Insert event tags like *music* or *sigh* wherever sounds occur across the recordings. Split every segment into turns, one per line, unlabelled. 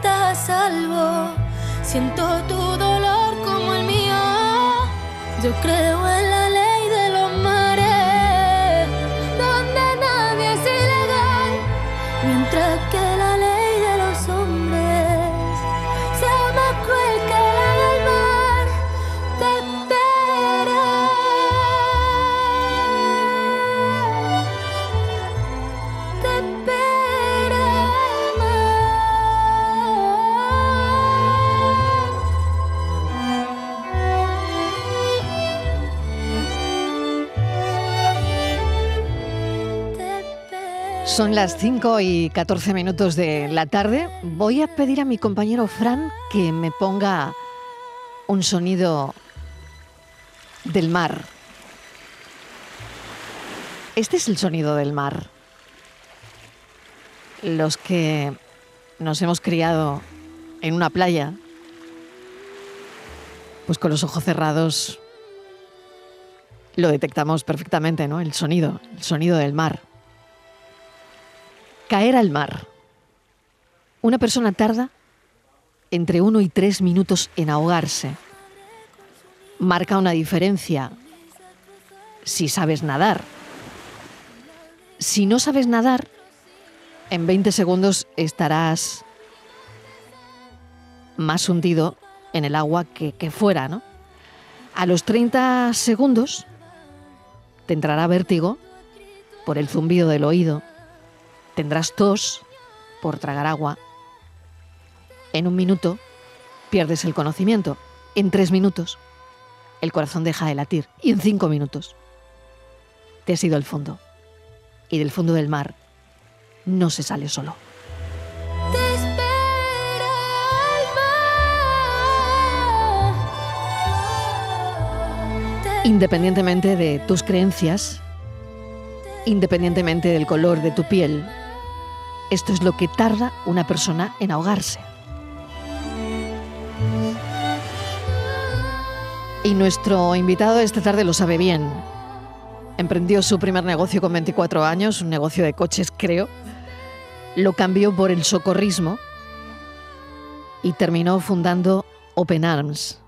Estás salvo. Siento tu dolor como el mío. Yo creo en la ley de los mares, donde nadie es ilegal, mientras
Son las 5 y 14 minutos de la tarde. Voy a pedir a mi compañero Fran que me ponga un sonido del mar. Este es el sonido del mar. Los que nos hemos criado en una playa, pues con los ojos cerrados lo detectamos perfectamente, ¿no? El sonido, el sonido del mar. Caer al mar. Una persona tarda entre uno y tres minutos en ahogarse. Marca una diferencia si sabes nadar. Si no sabes nadar, en 20 segundos estarás más hundido en el agua que, que fuera, ¿no? A los 30 segundos te entrará vértigo por el zumbido del oído, tendrás tos por tragar agua. En un minuto pierdes el conocimiento. En tres minutos el corazón deja de latir. Y en cinco minutos te has ido al fondo. Y del fondo del mar no se sale solo. Independientemente de tus creencias, independientemente del color de tu piel, esto es lo que tarda una persona en ahogarse. Y nuestro invitado esta tarde lo sabe bien. Emprendió su primer negocio con 24 años, un negocio de coches creo. Lo cambió por el socorrismo y terminó fundando Open Arms.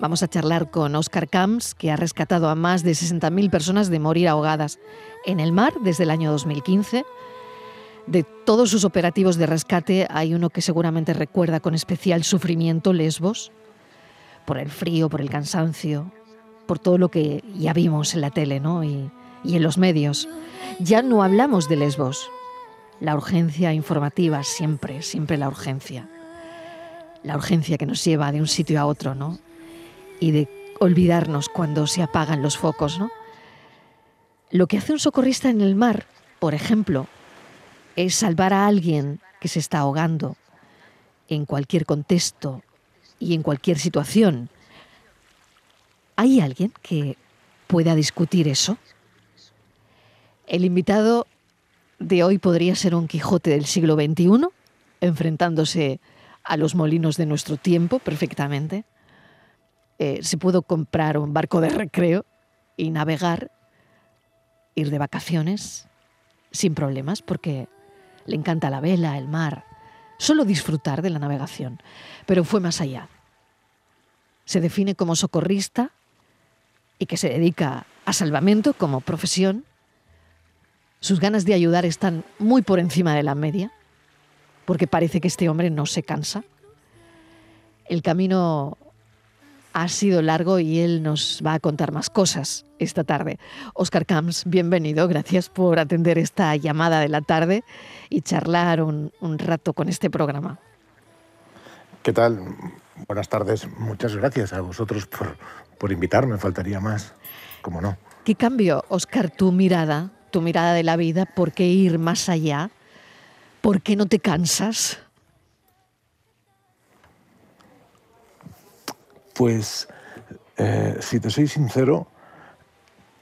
Vamos a charlar con Oscar Camps, que ha rescatado a más de 60.000 personas de morir ahogadas en el mar desde el año 2015. De todos sus operativos de rescate hay uno que seguramente recuerda con especial sufrimiento Lesbos, por el frío, por el cansancio, por todo lo que ya vimos en la tele ¿no? y, y en los medios. Ya no hablamos de Lesbos. La urgencia informativa, siempre, siempre la urgencia. La urgencia que nos lleva de un sitio a otro, ¿no? Y de olvidarnos cuando se apagan los focos, ¿no? Lo que hace un socorrista en el mar, por ejemplo, es salvar a alguien que se está ahogando en cualquier contexto y en cualquier situación. ¿Hay alguien que pueda discutir eso? El invitado de hoy podría ser un Quijote del siglo XXI, enfrentándose a los molinos de nuestro tiempo perfectamente. Eh, se pudo comprar un barco de recreo y navegar, ir de vacaciones sin problemas, porque le encanta la vela, el mar, solo disfrutar de la navegación. Pero fue más allá. Se define como socorrista y que se dedica a salvamento como profesión. Sus ganas de ayudar están muy por encima de la media, porque parece que este hombre no se cansa. El camino ha sido largo y él nos va a contar más cosas esta tarde. Oscar Camps, bienvenido, gracias por atender esta llamada de la tarde y charlar un, rato con este programa.
¿Qué tal? Buenas tardes, muchas gracias a vosotros por, por invitarme, faltaría más, como no.
¿Qué cambio, Oscar, tu mirada, tu mirada de la vida? ¿Por qué ir más allá? ¿Por qué no te cansas?
Pues, eh, si te soy sincero,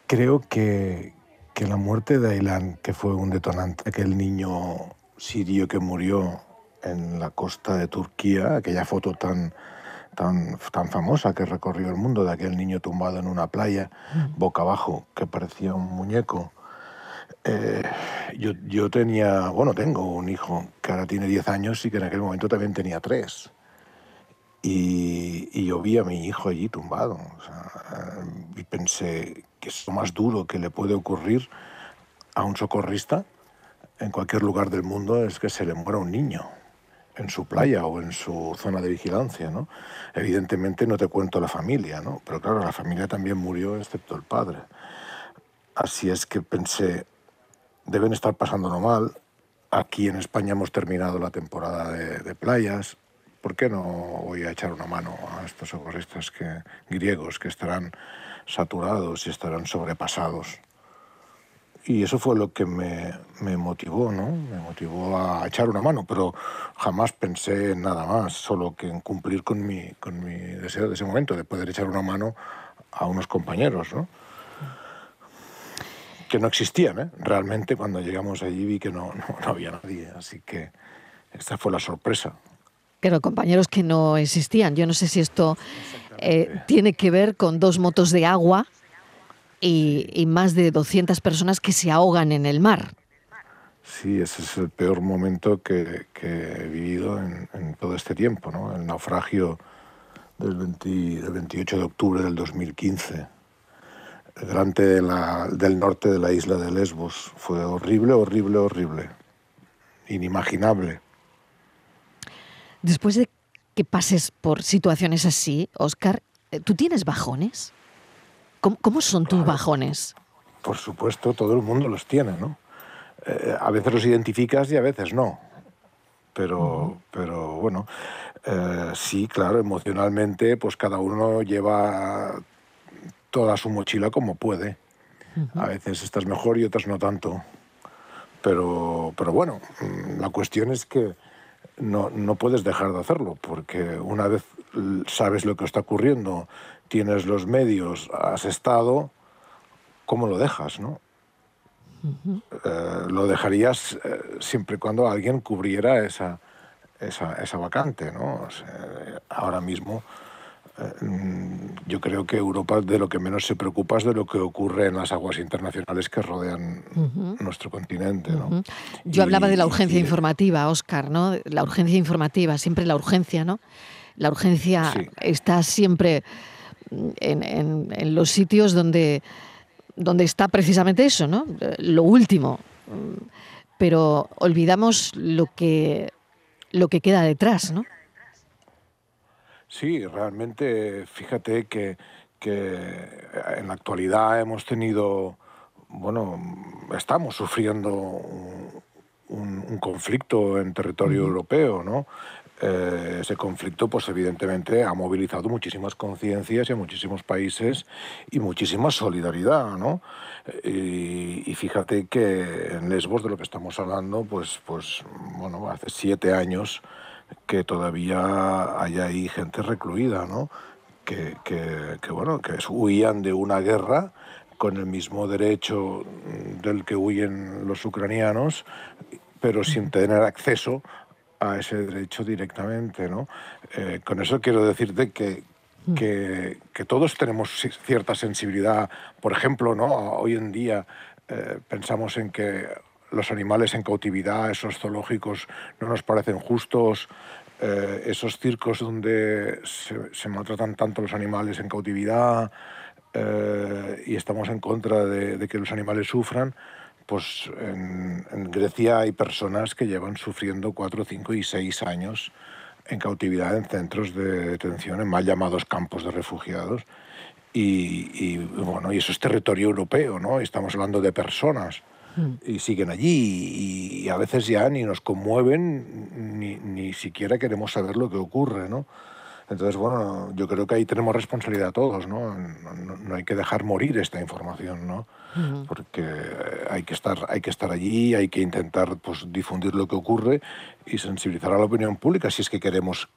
creo que, la muerte de Aylan, que fue un detonante, aquel niño sirio que murió en la costa de Turquía, aquella foto tan, tan, tan famosa que recorrió el mundo de aquel niño tumbado en una playa, mm. boca abajo, que parecía un muñeco. Eh, yo, yo, tenía, bueno, tengo un hijo que ahora tiene 10 años y que en aquel momento también tenía 3. Y, yo vi a mi hijo allí tumbado. y pensé que es lo más duro que le puede ocurrir a un socorrista en cualquier lugar del mundo es que se le muera un niño en su playa o en su zona de vigilancia, ¿no? Evidentemente no te cuento la familia, ¿no? Pero claro, la familia también murió excepto el padre. Así es que pensé, deben estar pasándolo mal. Aquí en España hemos terminado la temporada de, de playas, ¿por qué no voy a echar una mano a estos socorristas que, griegos que estarán saturados y estarán sobrepasados? Y eso fue lo que me, me, motivó, ¿no? Me motivó a echar una mano, pero jamás pensé en nada más, solo que en cumplir con mi, con mi deseo de ese momento, de poder echar una mano a unos compañeros, ¿no? Que no existían, ¿eh? Realmente cuando llegamos allí vi que no, no, no había nadie, así que esta fue la sorpresa.
Pero compañeros que no existían. Yo no sé si esto eh, tiene que ver con dos motos de agua y, más de 200 personas que se ahogan en el mar.
Sí, ese es el peor momento que, he vivido en, todo este tiempo, ¿no? El naufragio del, 28 de octubre del 2015, delante del norte de la isla de Lesbos. Fue horrible, horrible, horrible. Inimaginable.
Después de que pases por situaciones así, Oscar, eh, ¿tú tienes bajones? ¿Cómo, son tus bajones?
Por supuesto, todo el mundo los tiene, ¿no? Eh, a veces los identificas y a veces no. Pero, pero bueno, eh, sí, claro, emocionalmente, pues cada uno lleva toda su mochila como puede. A veces estás mejor y otras no tanto. Pero, pero bueno, mm, la cuestión es que no, no puedes dejar de hacerlo, porque una vez sabes lo que está ocurriendo, tienes los medios, has estado, ¿cómo lo dejas? No? Eh, lo dejarías eh, siempre y cuando alguien cubriera esa, esa, esa vacante. ¿no? ahora mismo yo creo que Europa de lo que menos se preocupa es de lo que ocurre en las aguas internacionales que rodean nuestro continente. ¿no?
Yo hablaba de la urgencia informativa, Oscar, ¿no? La urgencia informativa, siempre la urgencia, ¿no? La urgencia está siempre en, los sitios donde, donde está precisamente eso, ¿no? Lo último. Pero olvidamos lo que, lo que queda detrás, ¿no?
Sí, realmente fíjate que, en la actualidad hemos tenido, bueno, estamos sufriendo un, conflicto en territorio europeo, ¿no? Eh, ese conflicto, pues evidentemente ha movilizado muchísimas conciencias y muchísimos países y muchísima solidaridad, ¿no? Y, y, fíjate que en Lesbos, de lo que estamos hablando, pues, pues bueno, hace siete años que todavía hay ahí gente recluida, ¿no? Que, que, bueno, que huían de una guerra con el mismo derecho del que huyen los ucranianos, pero sin tener acceso a ese derecho directamente. ¿no? Eh, con eso quiero decirte que, que, que, todos tenemos cierta sensibilidad. Por ejemplo, ¿no? hoy en día eh, pensamos en que los animales en cautividad, esos zoológicos no nos parecen justos, eh, esos circos donde se, maltratan tanto los animales en cautividad eh, y estamos en contra de, que los animales sufran, pues en, Grecia hay personas que llevan sufriendo cuatro, cinco y seis años en cautividad en centros de detención, en mal llamados campos de refugiados. Y, bueno, y eso es territorio europeo, ¿no? Estamos hablando de personas. Y siguen allí y, a veces ya ni nos conmueven ni, ni siquiera queremos saber lo que ocurre, ¿no? Entonces, bueno, yo creo que ahí tenemos responsabilidad todos, ¿no? No, hay que dejar morir esta información, ¿no? Porque hay que, estar, hay que estar allí, hay que intentar pues, difundir lo que ocurre y sensibilizar a la opinión pública si es que queremos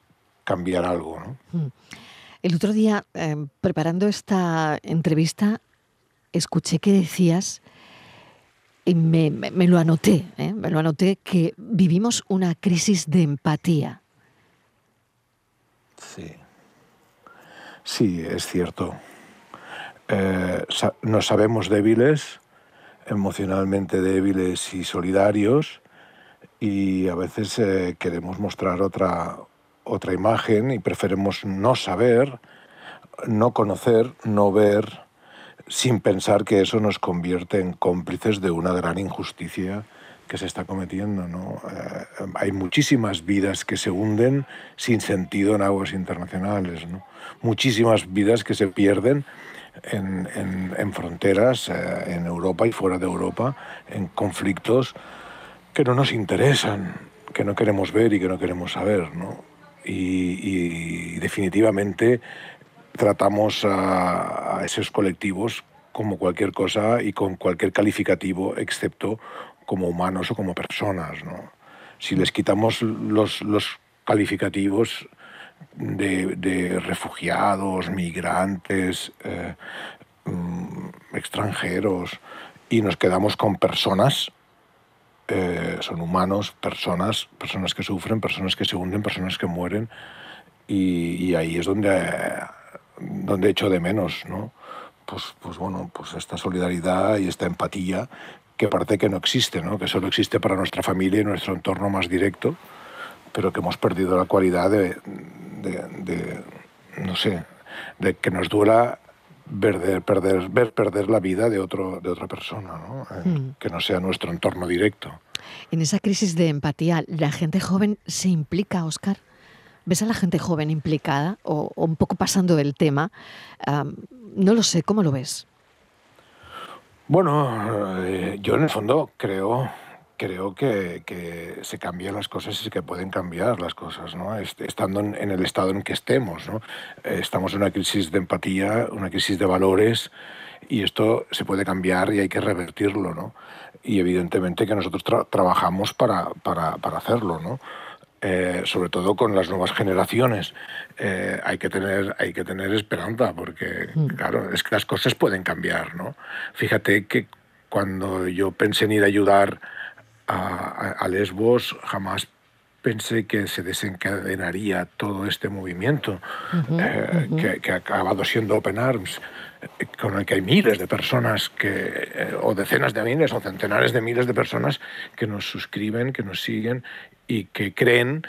cambiar algo, ¿no?
El otro día, em, preparando esta entrevista, escuché que decías, y me, me lo anoté, ¿eh? me lo anoté, que vivimos una crisis de empatía.
Sí. Sí, es cierto. Eh, nos sabemos débiles, emocionalmente débiles y solidarios, y a veces eh, queremos mostrar otra, otra imagen y preferimos no saber, no conocer, no ver, sin pensar que eso nos convierte en cómplices de una gran injusticia que se está cometiendo. ¿no? Eh, hay muchísimas vidas que se hunden sin sentido en aguas internacionales, ¿no? muchísimas vidas que se pierden en, fronteras, eh, en Europa y fuera de Europa, en conflictos que no nos interesan, que no queremos ver y que no queremos saber. ¿no? Y, definitivamente tratamos a, a esos colectivos como cualquier cosa y con cualquier calificativo, excepto como humanos o como personas. ¿no? Si les quitamos los, los calificativos de, refugiados, migrantes, eh, mm, extranjeros, y nos quedamos con personas, eh, son humanos, personas, personas que sufren, personas que se hunden, personas que mueren, y, ahí es donde, donde echo de menos, ¿no? Pues, pues bueno, pues esta solidaridad y esta empatía que parece que no existe, ¿no? que solo existe para nuestra familia y nuestro entorno más directo, pero que hemos perdido la cualidad de, de, no sé, de que nos duela ver perder, ver perder la vida de, otro, de otra persona, ¿no? Hmm. que no sea nuestro entorno directo.
En esa crisis de empatía, ¿la gente joven se implica, Oscar? ¿Ves a la gente joven implicada o, un poco pasando del tema? no lo sé, ¿cómo lo ves?
Bueno, eh, yo en el fondo creo, creo que, se cambian las cosas y que pueden cambiar las cosas, ¿no? estando en, el estado en que estemos. ¿no? Eh, estamos en una crisis de empatía, una crisis de valores y esto se puede cambiar y hay que revertirlo. ¿no? Y evidentemente que nosotros trabajamos para, para, para hacerlo. ¿no? Eh, sobre todo con las nuevas generaciones. Eh, hay, que tener, hay que tener esperanza, porque, mm. claro, es que las cosas pueden cambiar, ¿no? Fíjate que cuando yo pensé en ir a ayudar a, Lesbos, jamás pensé que se desencadenaría todo este movimiento, eh, que, ha acabado siendo Open Arms, con el que hay miles de personas, que, o decenas de miles, o centenares de miles de personas que nos suscriben, que nos siguen y que creen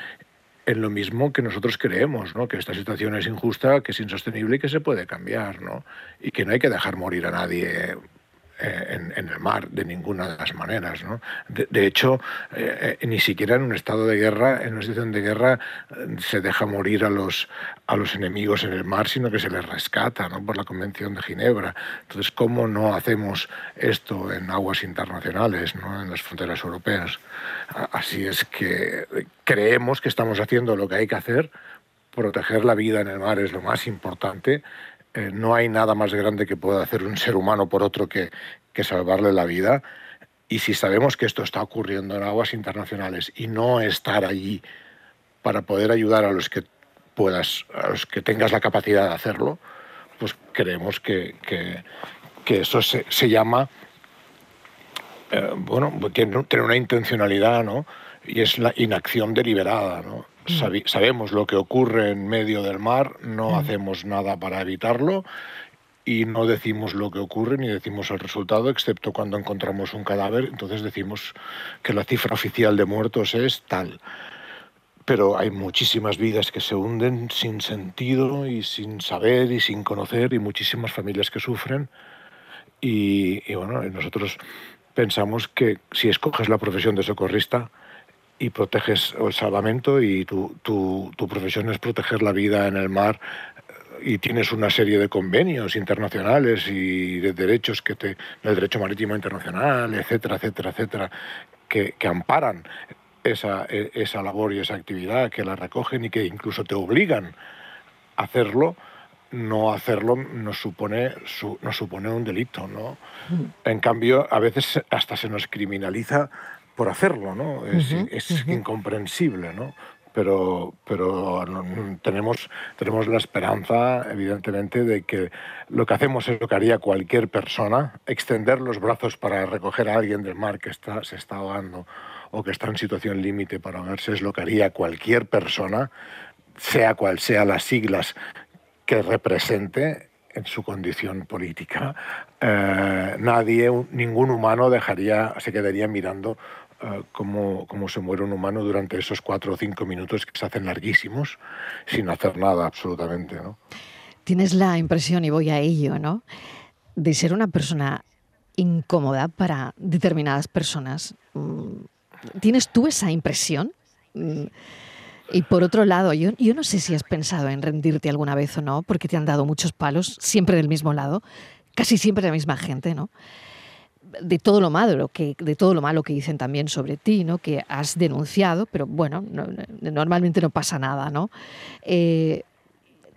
en lo mismo que nosotros creemos, ¿no? que esta situación es injusta, que es insostenible y que se puede cambiar, ¿no? y que no hay que dejar morir a nadie eh, en, el mar de ninguna de las maneras. ¿no? De, hecho, eh, eh, ni siquiera en un estado de guerra, en una situación de guerra, se deja morir a los, a los enemigos en el mar, sino que se les rescata ¿no? por la Convención de Ginebra. Entonces, ¿cómo no hacemos esto en aguas internacionales, ¿no? en las fronteras europeas? Así es que creemos que estamos haciendo lo que hay que hacer. Proteger la vida en el mar es lo más importante eh, no hay nada más grande que pueda hacer un ser humano por otro que, salvarle la vida. Y si sabemos que esto está ocurriendo en aguas internacionales y no estar allí para poder ayudar a los que puedas, a los que tengas la capacidad de hacerlo, pues creemos que, que, eso se, se llama, eh, bueno, tiene, tiene una intencionalidad, ¿no? Y es la inacción deliberada, ¿no? Mm. sabemos lo que ocurre en medio del mar, no mm. hacemos nada para evitarlo y no decimos lo que ocurre ni decimos el resultado, excepto cuando encontramos un cadáver, entonces decimos que la cifra oficial de muertos es tal. Pero hay muchísimas vidas que se hunden sin sentido y sin saber y sin conocer y muchísimas familias que sufren. Y, y bueno, nosotros pensamos que si escoges la profesión de socorrista, y proteges el salvamento y tu, tu, tu, profesión es proteger la vida en el mar y tienes una serie de convenios internacionales y de derechos que te, el derecho marítimo internacional, etcétera, etcétera, etcétera, que, que amparan esa, e, esa labor y esa actividad, que la recogen y que incluso te obligan a hacerlo, no hacerlo nos supone, su, nos supone un delito. ¿no? En cambio, a veces hasta se nos criminaliza por hacerlo, ¿no? Es, es incomprensible, ¿no? pero, pero tenemos, tenemos la esperanza, evidentemente, de que lo que hacemos es lo que haría cualquier persona, extender los brazos para recoger a alguien del mar que está, se está ahogando o que está en situación límite para ahogarse, es lo que haría cualquier persona, sea cual sea las siglas que represente en su condición política. Eh, nadie, ningún humano dejaría, se quedaría mirando eh, cómo, se muere un humano durante esos cuatro o cinco minutos que se hacen larguísimos sin hacer nada absolutamente. ¿no?
Tienes la impresión, y voy a ello, ¿no? de ser una persona incómoda para determinadas personas. Mm, ¿Tienes tú esa impresión? Mm, y por otro lado, yo, yo no sé si has pensado en rendirte alguna vez o no, porque te han dado muchos palos, siempre del mismo lado, casi siempre la misma gente, ¿no? De todo lo malo que de todo lo malo que dicen también sobre ti, ¿no? Que has denunciado, pero bueno, normalmente no pasa nada, ¿no? Eh,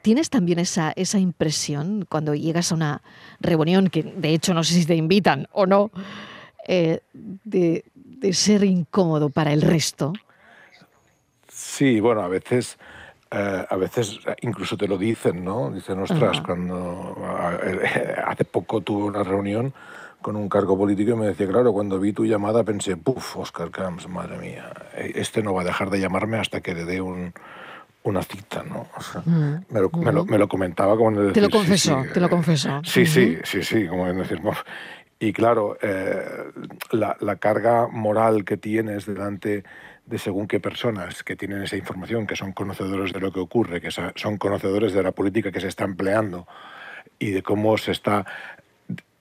¿Tienes también esa, esa impresión cuando llegas a una reunión, que de hecho no sé si te invitan o no, eh, de, de, ser incómodo para el resto?
Sí, bueno, a veces, eh, a veces incluso te lo dicen, ¿no? Dicen, ostras, cuando hace poco tuve una reunión con un cargo político y me decía, claro, cuando vi tu llamada pensé, puff, Oscar Camps, madre mía, este no va a dejar de llamarme hasta que le dé un, una cita, ¿no? Mm, me, lo, me, lo, me, lo, comentaba como
decir, Te lo confesó, te lo confesó.
Sí, sí, sí, sí, como decir, y claro, eh, la, la, carga moral que tienes delante de según qué personas que tienen esa información, que son conocedores de lo que ocurre, que son conocedores de la política que se está empleando y de cómo se está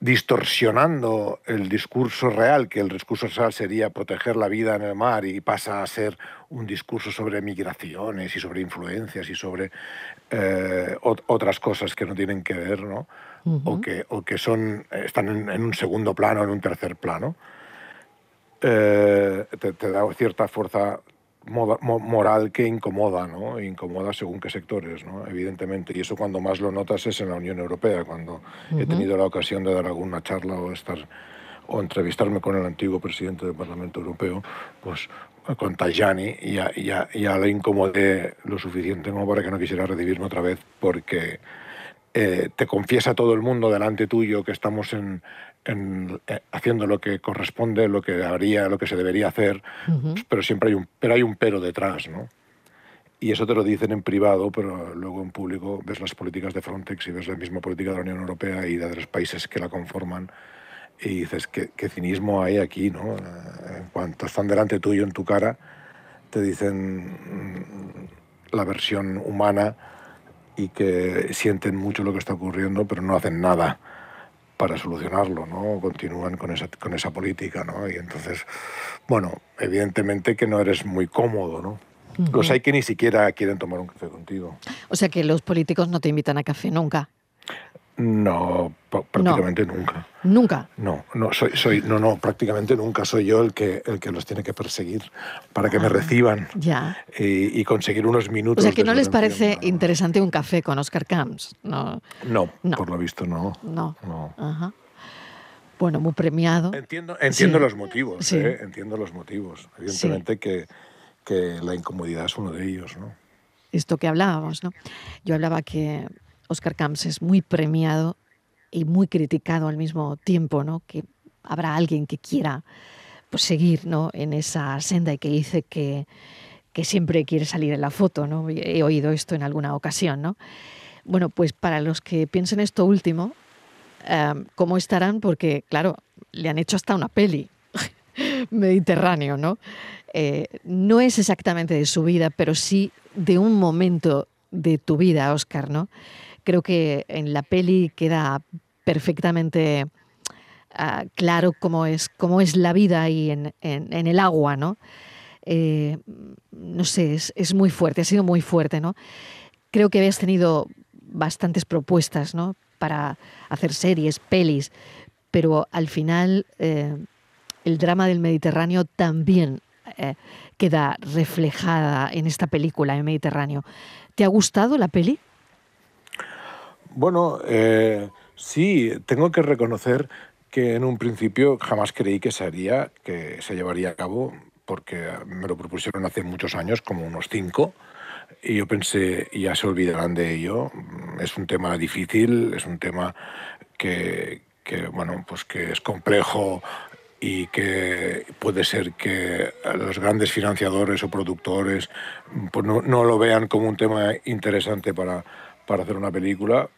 distorsionando el discurso real, que el discurso real sería proteger la vida en el mar y pasa a ser un discurso sobre migraciones y sobre influencias y sobre eh, otras cosas que no tienen que ver, ¿no? o, que, o que son, están en, un segundo plano, en un tercer plano, eh, te, te, da cierta fuerza moral que incomoda, ¿no? Incomoda según qué sectores, ¿no? Evidentemente. Y eso cuando más lo notas es en la Unión Europea, cuando he tenido la ocasión de dar alguna charla o estar o entrevistarme con el antiguo presidente del Parlamento Europeo, pues con Tajani, ya, ya, ya le incomodé lo suficiente como para que no quisiera recibirme otra vez, porque eh, te confiesa todo el mundo delante tuyo que estamos en, eh, haciendo lo que corresponde, lo que haría, lo que se debería hacer, pero siempre hay un pero hay un pero detrás, ¿no? Y eso te lo dicen en privado, pero luego en público ves las políticas de Frontex y ves la misma política de la Unión Europea y de los países que la conforman y dices, ¿qué, qué cinismo hay aquí, ¿no? Eh, en cuanto están delante tuyo, en tu cara, te dicen mm, la versión humana y que sienten mucho lo que está ocurriendo, pero no hacen nada para solucionarlo, ¿no? Continúan con esa, con esa política, ¿no? Y entonces, bueno, evidentemente que no eres muy cómodo, ¿no? Los hay que ni siquiera quieren tomar un café contigo.
O sea que los políticos no te invitan a café nunca.
No, prácticamente nunca.
¿Nunca?
No, no, soy, soy, no, no, prácticamente nunca soy yo el que, el que los tiene que perseguir para que me ah, reciban
ya.
Y, conseguir unos minutos.
O sea, que no les parece interesante un café con Oscar Camps, ¿no?
No, por lo visto no.
No. Ajá. Bueno, muy premiado.
Entiendo, entiendo los motivos, ¿eh? entiendo los motivos. Evidentemente que, que la incomodidad es uno de ellos, ¿no?
Esto que hablábamos, ¿no? Yo hablaba que Oscar Camps es muy premiado y muy criticado al mismo tiempo, ¿no? Que habrá alguien que quiera pues, seguir ¿no? en esa senda y que dice que, que siempre quiere salir en la foto, ¿no? He oído esto en alguna ocasión, ¿no? Bueno, pues para los que piensen esto último, em, ¿cómo estarán? Porque, claro, le han hecho hasta una peli, *laughs* Mediterráneo, ¿no? Eh, no es exactamente de su vida, pero sí de un momento de tu vida, Oscar, ¿no? Creo que en la peli queda perfectamente ah, claro cómo es, cómo es la vida ahí en, el agua, ¿no? eh, no sé, es, muy fuerte, ha sido muy fuerte, ¿no? Creo que habías tenido bastantes propuestas, ¿no? Para hacer series, pelis, pero al final eh, el drama del Mediterráneo también eh, queda reflejada en esta película, en Mediterráneo. ¿Te ha gustado la peli?
Bueno, sí, tengo que reconocer que en un principio jamás creí que se haría, que se llevaría a cabo, porque me lo propusieron hace muchos años, como unos cinco, y yo pensé, ya se olvidarán de ello. Es un tema difícil, es un tema que, que bueno, pues que es complejo y que puede ser que los grandes financiadores o productores pues no, no, lo vean como un tema interesante para, para hacer una película,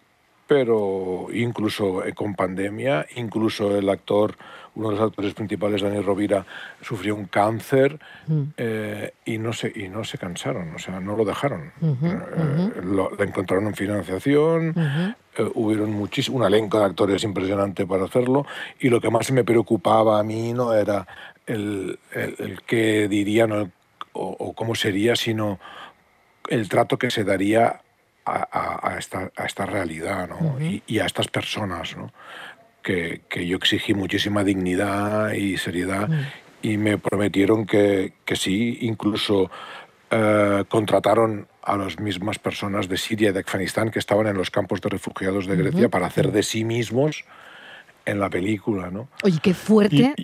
pero incluso eh, con pandemia, incluso el actor, uno de los actores principales, Daniel Rovira, sufrió un cáncer mm. eh, y, no se, y no se cansaron, o sea, no lo dejaron. Eh, lo, encontraron en financiación, hubieron muchísimo, un elenco de actores impresionante para hacerlo y lo que más me preocupaba a mí no era el, el, qué dirían o, o cómo sería, sino el trato que se daría a, esta, a esta, realidad ¿no? y, a estas personas, ¿no? que, que, yo exigí muchísima dignidad y seriedad y me prometieron que, que sí, incluso eh, contrataron a las mismas personas de Siria y de Afganistán que estaban en los campos de refugiados de Grecia para hacer de sí mismos en la película. ¿no?
Oye, qué fuerte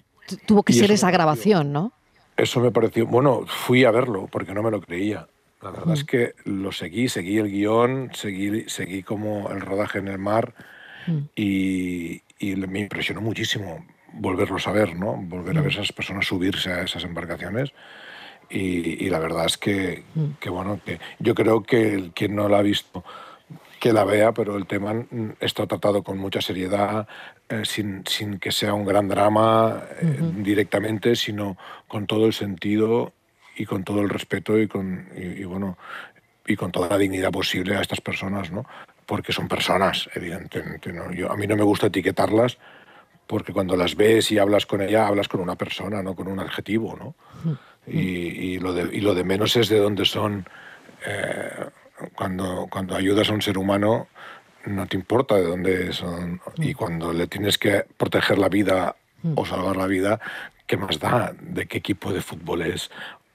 tuvo que ser esa grabación, ¿no?
Eso me pareció, bueno, fui a verlo porque no me lo creía. La verdad es que lo seguí, seguí el guion, seguí, seguí como el rodaje en el mar y, me impresionó muchísimo volverlos a ver, ¿no? Volver a ver a esas personas subirse a esas embarcaciones. Y, la verdad es que, que, bueno, que yo creo que quien no la ha visto, que la vea, pero el tema está tratado con mucha seriedad, eh, sin, sin, que sea un gran drama eh, directamente, sino con todo el sentido y con todo el respeto y con, y, bueno, y con toda la dignidad posible a estas personas, ¿no? Porque son personas, evidentemente. ¿no? Yo, a mí no me gusta etiquetarlas porque cuando las ves y hablas con ella, hablas con una persona, no con un adjetivo, ¿no? Y, y, lo, de, y lo de menos es de dónde son. Eh, cuando, cuando ayudas a un ser humano, no te importa de dónde son. Y cuando le tienes que proteger la vida o salvar la vida, ¿qué más da de qué equipo de fútbol es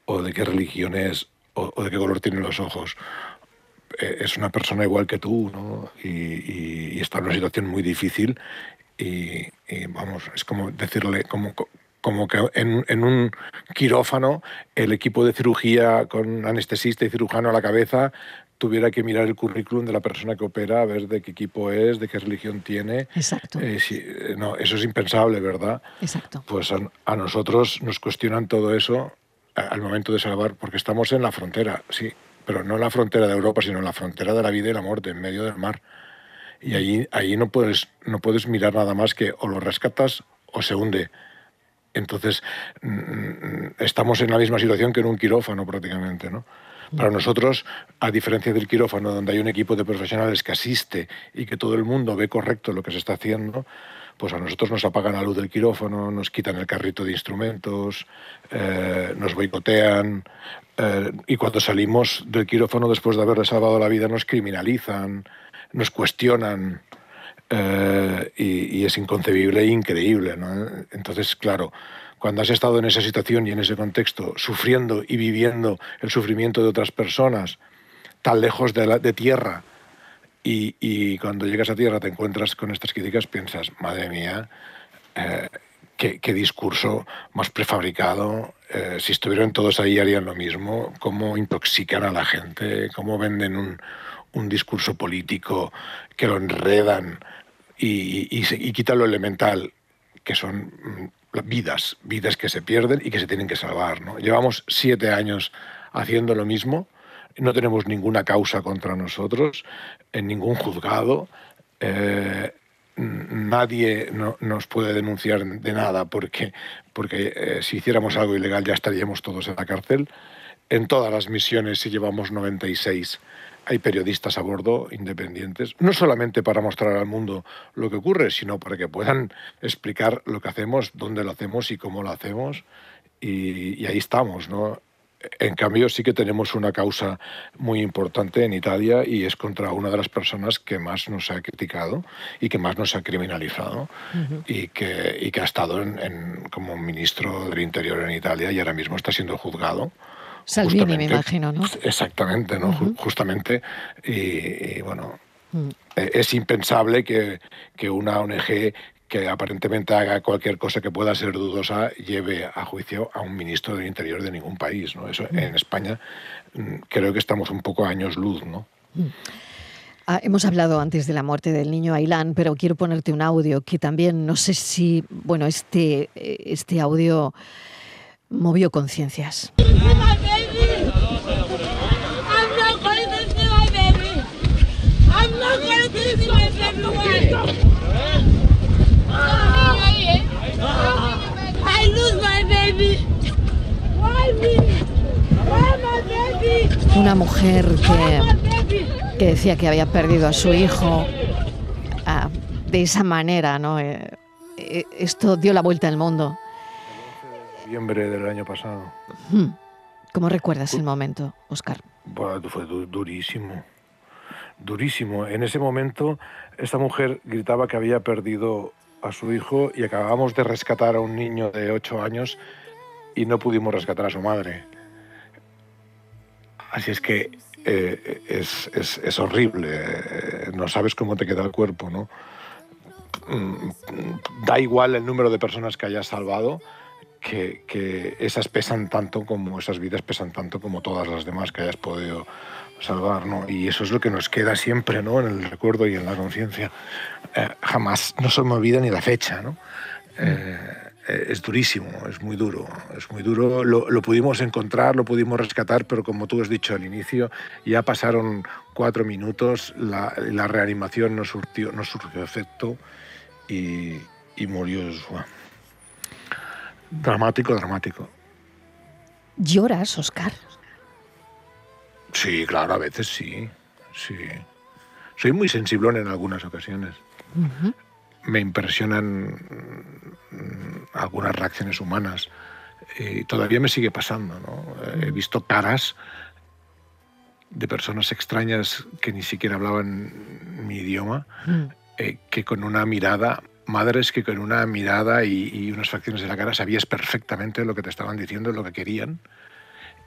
o de qué religión es o, de qué color tiene los ojos. Eh, es una persona igual que tú, ¿no? Y, está en una situación muy difícil y, vamos, es como decirle, como, como que en, en, un quirófano el equipo de cirugía con anestesista y cirujano a la cabeza tuviera que mirar el currículum de la persona que opera, a ver de qué equipo es, de qué religión tiene.
Exacto.
Eh, eh, no, eso es impensable, ¿verdad?
Exacto.
Pues a, nosotros nos cuestionan todo eso al momento de salvar, porque estamos en la frontera, sí, pero no en la frontera de Europa, sino en la frontera de la vida y la muerte, en medio del mar. Y allí, allí no, puedes, no puedes mirar nada más que o lo rescatas o se hunde. Entonces, mm, estamos en la misma situación que en un quirófano prácticamente, ¿no? Para nosotros, a diferencia del quirófano, donde hay un equipo de profesionales que asiste y que todo el mundo ve correcto lo que se está haciendo, pues a nosotros nos apagan la luz del quirófano, nos quitan el carrito de instrumentos, eh, nos boicotean eh, y cuando salimos del quirófano después de haberle salvado la vida nos criminalizan, nos cuestionan eh, y, es inconcebible e increíble. Entonces, claro, cuando has estado en esa situación y en ese contexto, sufriendo y viviendo el sufrimiento de otras personas, tan lejos de, de tierra, y, cuando llegas a tierra te encuentras con estas críticas, piensas, madre mía, eh, qué, discurso más prefabricado. Eh, si estuvieran todos ahí harían lo mismo. Cómo intoxican a la gente, cómo venden un, un discurso político que lo enredan y, y, quitan lo elemental, que son mm, vidas, vidas que se pierden y que se tienen que salvar. ¿no? Llevamos siete años haciendo lo mismo no tenemos ninguna causa contra nosotros, en ningún juzgado. Eh, nadie nos puede denunciar de nada porque, porque eh, si hiciéramos algo ilegal ya estaríamos todos en la cárcel. En todas las misiones, si llevamos 96, hay periodistas a bordo independientes, no solamente para mostrar al mundo lo que ocurre, sino para que puedan explicar lo que hacemos, dónde lo hacemos y cómo lo hacemos. Y, y ahí estamos, ¿no? En cambio, sí que tenemos una causa muy importante en Italia y es contra una de las personas que más nos ha criticado y que más nos ha criminalizado y, que, y que ha estado en, como ministro del Interior en Italia y ahora mismo está siendo juzgado.
Salvini, me imagino, ¿no?
Exactamente, ¿no? Justamente. Y, bueno, mm. e, es impensable que, que una ONG que aparentemente haga cualquier cosa que pueda ser dudosa lleve a juicio a un ministro del Interior de ningún país. ¿no? Eso en España mm, creo que estamos un poco a años luz. ¿no? Mm.
Ah, hemos hablado antes de la muerte del niño Ailán, pero quiero ponerte un audio que también, no sé si, bueno, este, este audio movió conciencias. Una mujer que, que, decía que había perdido a su hijo ah, de esa manera, ¿no? Eh, eh, esto dio la vuelta al mundo.
Noviembre del año pasado.
Hmm. ¿Cómo recuerdas el momento, Oscar?
fue durísimo, durísimo. En ese momento, esta mujer gritaba que había perdido a su hijo y acabamos de rescatar a un niño de 8 años y no pudimos rescatar a su madre. Así es que eh, es, es, es, horrible, eh, no sabes cómo te queda el cuerpo, ¿no? Mm, da igual el número de personas que hayas salvado, que, que, esas pesan tanto como esas vidas pesan tanto como todas las demás que hayas podido salvar, ¿no? Y eso es lo que nos queda siempre, ¿no? En el recuerdo y en la conciencia. Eh, jamás no se me olvida ni la fecha, ¿no? Eh, es durísimo, es muy duro, es muy duro. Lo, pudimos encontrar, lo pudimos rescatar, pero como tú has dicho al inicio, ya pasaron cuatro minutos, la, reanimación no surtió, no surgió efecto y, murió Dramático, dramático.
¿Lloras, Oscar?
Sí, claro, a veces sí, sí. Soy muy sensiblón en algunas ocasiones. Me impresionan algunas reacciones humanas. Y todavía me sigue pasando. ¿no? He visto caras de personas extrañas que ni siquiera hablaban mi idioma, mm. eh, que con una mirada, madres que con una mirada y, unas facciones de la cara sabías perfectamente lo que te estaban diciendo, lo que querían.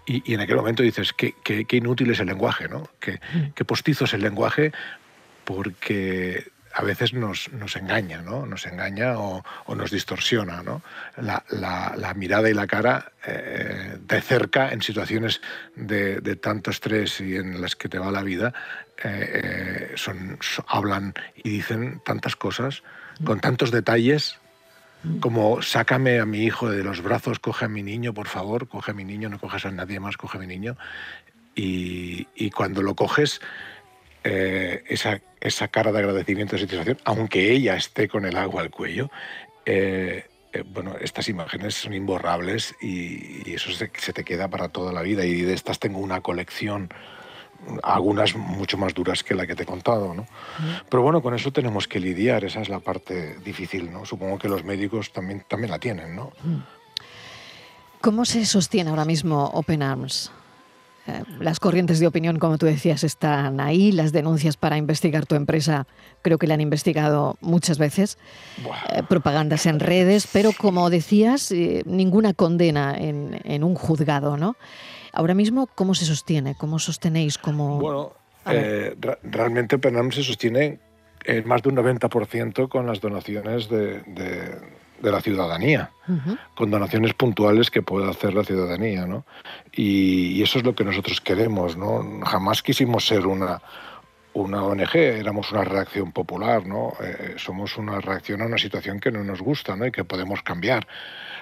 Y, en aquel momento dices, qué, qué, inútil es el lenguaje, ¿no? Qué, mm. qué postizo es el lenguaje, porque a veces nos, engaña, ¿no? Nos engaña o, nos distorsiona, ¿no? La, mirada y la cara eh, de cerca en situaciones de, tanto estrés y en las que te va la vida, eh, son, hablan y dicen tantas cosas con tantos detalles como sácame a mi hijo de los brazos, coge a mi niño, por favor, coge a mi niño, no coges a nadie más, coge a mi niño. Y cuando lo coges, eh, esa, esa, cara de agradecimiento y satisfacción, aunque ella esté con el agua al cuello. Eh, eh, bueno, estas imágenes son imborrables y, eso se, te queda para toda la vida. Y de estas tengo una colección, algunas mucho más duras que la que te he contado. ¿no? Pero bueno, con eso tenemos que lidiar, esa es la parte difícil. ¿no? Supongo que los médicos también, también la tienen. ¿no?
¿Cómo se sostiene ahora mismo Open Arms? Eh, las corrientes de opinión, como tú decías, están ahí. Las denuncias para investigar tu empresa creo que la han investigado muchas veces. Eh, propagandas en redes, pero como decías, eh, ninguna condena en, un juzgado, ¿no? Ahora mismo, ¿cómo se sostiene? ¿Cómo sostenéis? Como...
Bueno, realmente Penam se sostiene en más de un 90% con las donaciones de de la ciudadanía, con donaciones puntuales que pueda hacer la ciudadanía. ¿no? Y, eso es lo que nosotros queremos. ¿no? Jamás quisimos ser una, una ONG, éramos una reacción popular. ¿no? Eh, somos una reacción a una situación que no nos gusta ¿no? y que podemos cambiar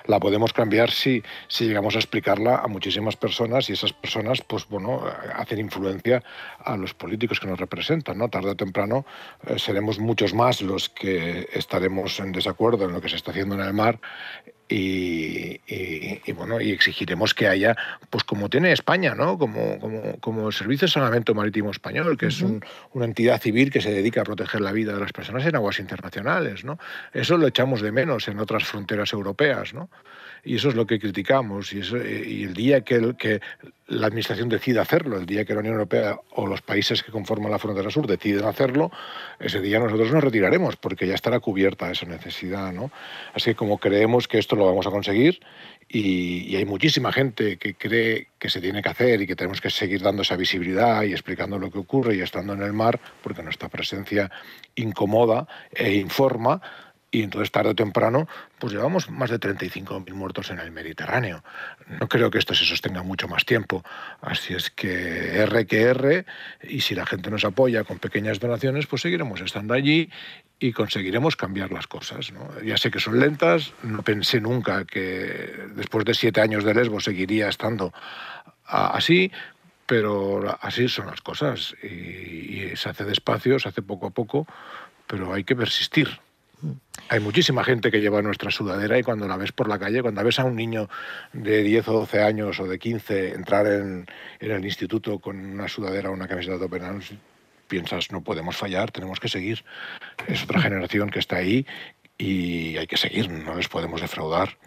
la podemos cambiar si, si llegamos a explicarla a muchísimas personas y esas personas, pues bueno, hacen influencia a los políticos que nos representan, ¿no? Tarde o temprano eh, seremos muchos más los que estaremos en desacuerdo en lo que se está haciendo en el mar y, bueno y exigiremos que haya pues como tiene España no como como, como el servicio de salvamento marítimo español que es una entidad civil que se dedica a proteger la vida de las personas en aguas internacionales no eso lo echamos de menos en otras fronteras europeas no y eso es lo que criticamos. Y, y el día que, que la Administración decida hacerlo, el día que la Unión Europea o los países que conforman la frontera sur deciden hacerlo, ese día nosotros nos retiraremos porque ya estará cubierta esa necesidad. ¿no? Así que como creemos que esto lo vamos a conseguir y, hay muchísima gente que cree que se tiene que hacer y que tenemos que seguir dando esa visibilidad y explicando lo que ocurre y estando en el mar, porque nuestra presencia incomoda e informa y entonces tarde o temprano pues llevamos más de 35.000 muertos en el Mediterráneo. No creo que esto se sostenga mucho más tiempo. Así es que R que R, y si la gente nos apoya con pequeñas donaciones, pues seguiremos estando allí y conseguiremos cambiar las cosas. Ya sé que son lentas, no pensé nunca que después de siete años de Lesbo seguiría estando así, pero así son las cosas y se hace despacio, se hace poco a poco, pero hay que persistir. Hay muchísima gente que lleva nuestra sudadera y cuando la ves por la calle, cuando ves a un niño de 10 o 12 años o de 15 entrar en, el instituto con una sudadera o una camiseta de Open piensas, no podemos fallar, tenemos que seguir. Es otra generación que está ahí y hay que seguir, no les podemos defraudar.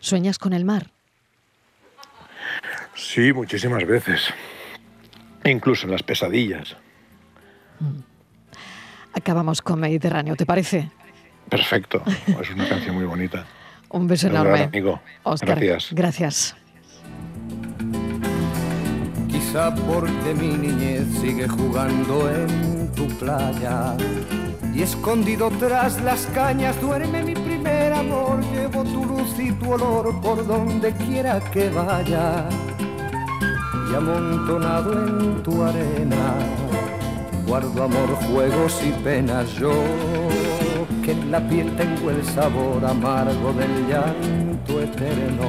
¿Sueñas con el mar?
Sí, muchísimas veces. Incluso en las pesadillas.
Mm. Acabamos con Mediterráneo, ¿te parece?
Perfecto, es una canción muy bonita.
Un beso enorme.
amigo.
Oscar,
gracias.
Gracias.
Quizá porque mi niñez sigue jugando en tu playa y escondido tras las cañas duerme mi primer amor. Llevo tu luz y tu olor por donde quiera que vaya y amontonado en tu arena guardo amor, juegos y penas yo en la piel tengo el sabor amargo del llanto eterno,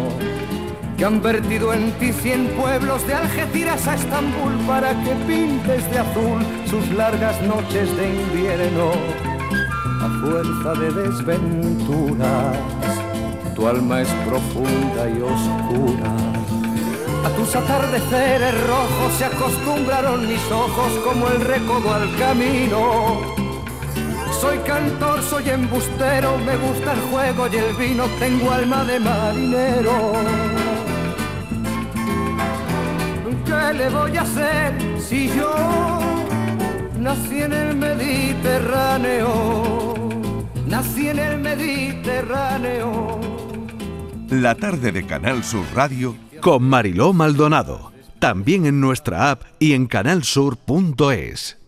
que han vertido en ti cien pueblos de Algeciras a Estambul para que pintes de azul sus largas noches de invierno. A fuerza de desventuras, tu alma es profunda y oscura. A tus atardeceres rojos se acostumbraron mis ojos como el recodo al camino soy cantor, soy embustero, me gusta el juego y el vino, tengo alma de marinero. ¿Qué le voy a hacer si yo nací en el Mediterráneo? Nací en el Mediterráneo.
La tarde de Canal Sur Radio
con Mariló Maldonado. También en nuestra app y en canalsur.es.